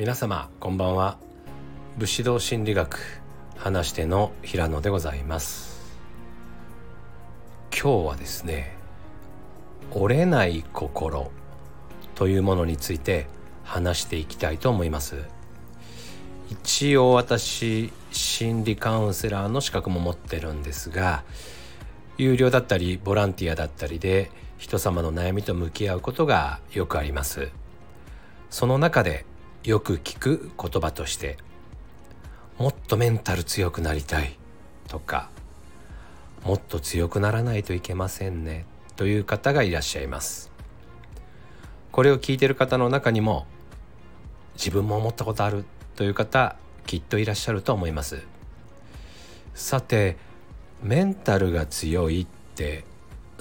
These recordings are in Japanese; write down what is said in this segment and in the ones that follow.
皆様こんばんは。武士道心理学話しての平野でございます。今日はですね折れない心というものについて話していきたいと思います。一応私心理カウンセラーの資格も持ってるんですが有料だったりボランティアだったりで人様の悩みと向き合うことがよくあります。その中でよく聞く言葉としてもっとメンタル強くなりたいとかもっと強くならないといけませんねという方がいらっしゃいます。これを聞いてる方の中にも自分も思ったことあるという方きっといらっしゃると思います。さてメンタルが強いって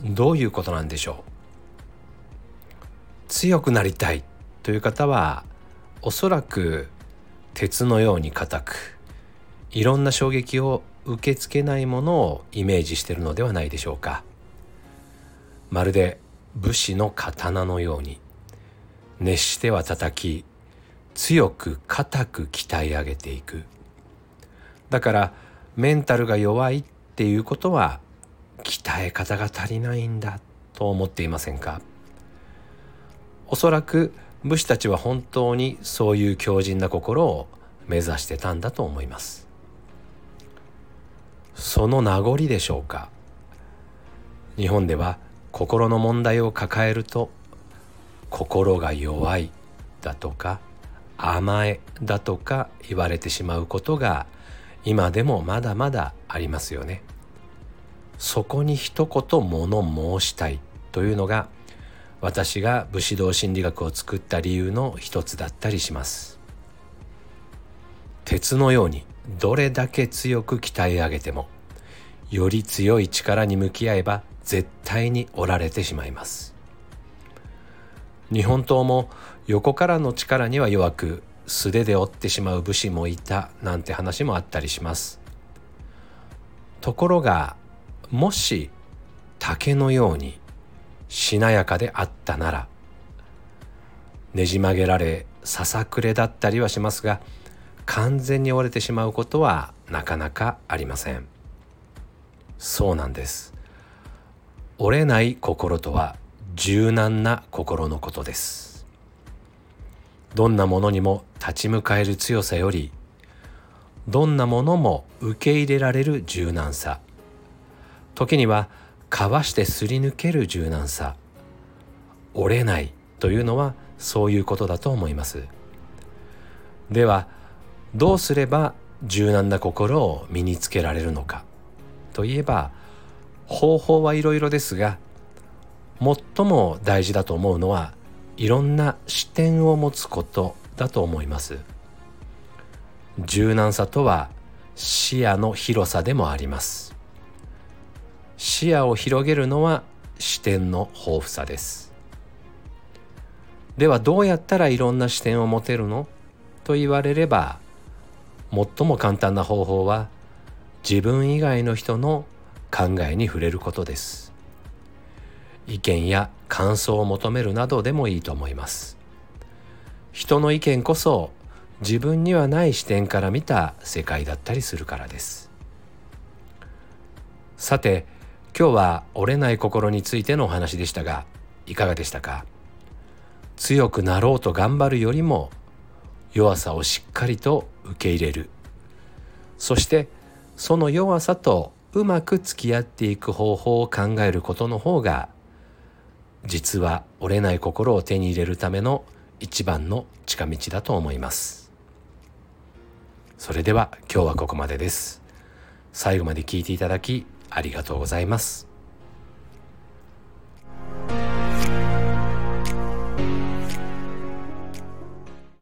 どういうことなんでしょう？強くなりたいという方はおそらく鉄のように硬くいろんな衝撃を受け付けないものをイメージしているのではないでしょうか。まるで武士の刀のように熱しては叩き強く硬く鍛え上げていく。だからメンタルが弱いっていうことは鍛え方が足りないんだと思っていませんか？おそらく武士たちは本当にそういう強靭な心を目指してたんだと思いますその名残でしょうか日本では心の問題を抱えると心が弱いだとか甘えだとか言われてしまうことが今でもまだまだありますよね。そこに一言物申したいというのが私が武士道心理学を作った理由の一つだったりします。鉄のようにどれだけ強く鍛え上げてもより強い力に向き合えば絶対に折られてしまいます。日本刀も横からの力には弱く素手で折ってしまう武士もいたなんて話もあったりします。ところがもし竹のようにしなやかであったならねじ曲げられささくれだったりはしますが完全に折れてしまうことはなかなかありません。そうなんです。折れない心とは柔軟な心のことです。どんなものにも立ち向かえる強さよりどんなものも受け入れられる柔軟さ。時にはかわしてすり抜ける柔軟さ折れないというのはそういうことだと思います。ではどうすれば柔軟な心を身につけられるのか。といえば方法はいろいろですが最も大事だと思うのはいろんな視点を持つことだと思います。柔軟さとは視野の広さでもあります。視野を広げるのは視点の豊富さです。ではどうやったらいろんな視点を持てるのと言われれば最も簡単な方法は自分以外の人の考えに触れることです。意見や感想を求めるなどでもいいと思います。人の意見こそ自分にはない視点から見た世界だったりするからです。さて今日は折れない心についてのお話でしたがいかがでしたか？強くなろうと頑張るよりも弱さをしっかりと受け入れる。そしてその弱さとうまく付き合っていく方法を考えることの方が実は折れない心を手に入れるための一番の近道だと思います。それでは今日はここまでです。最後まで聞いていただきありがとうございます。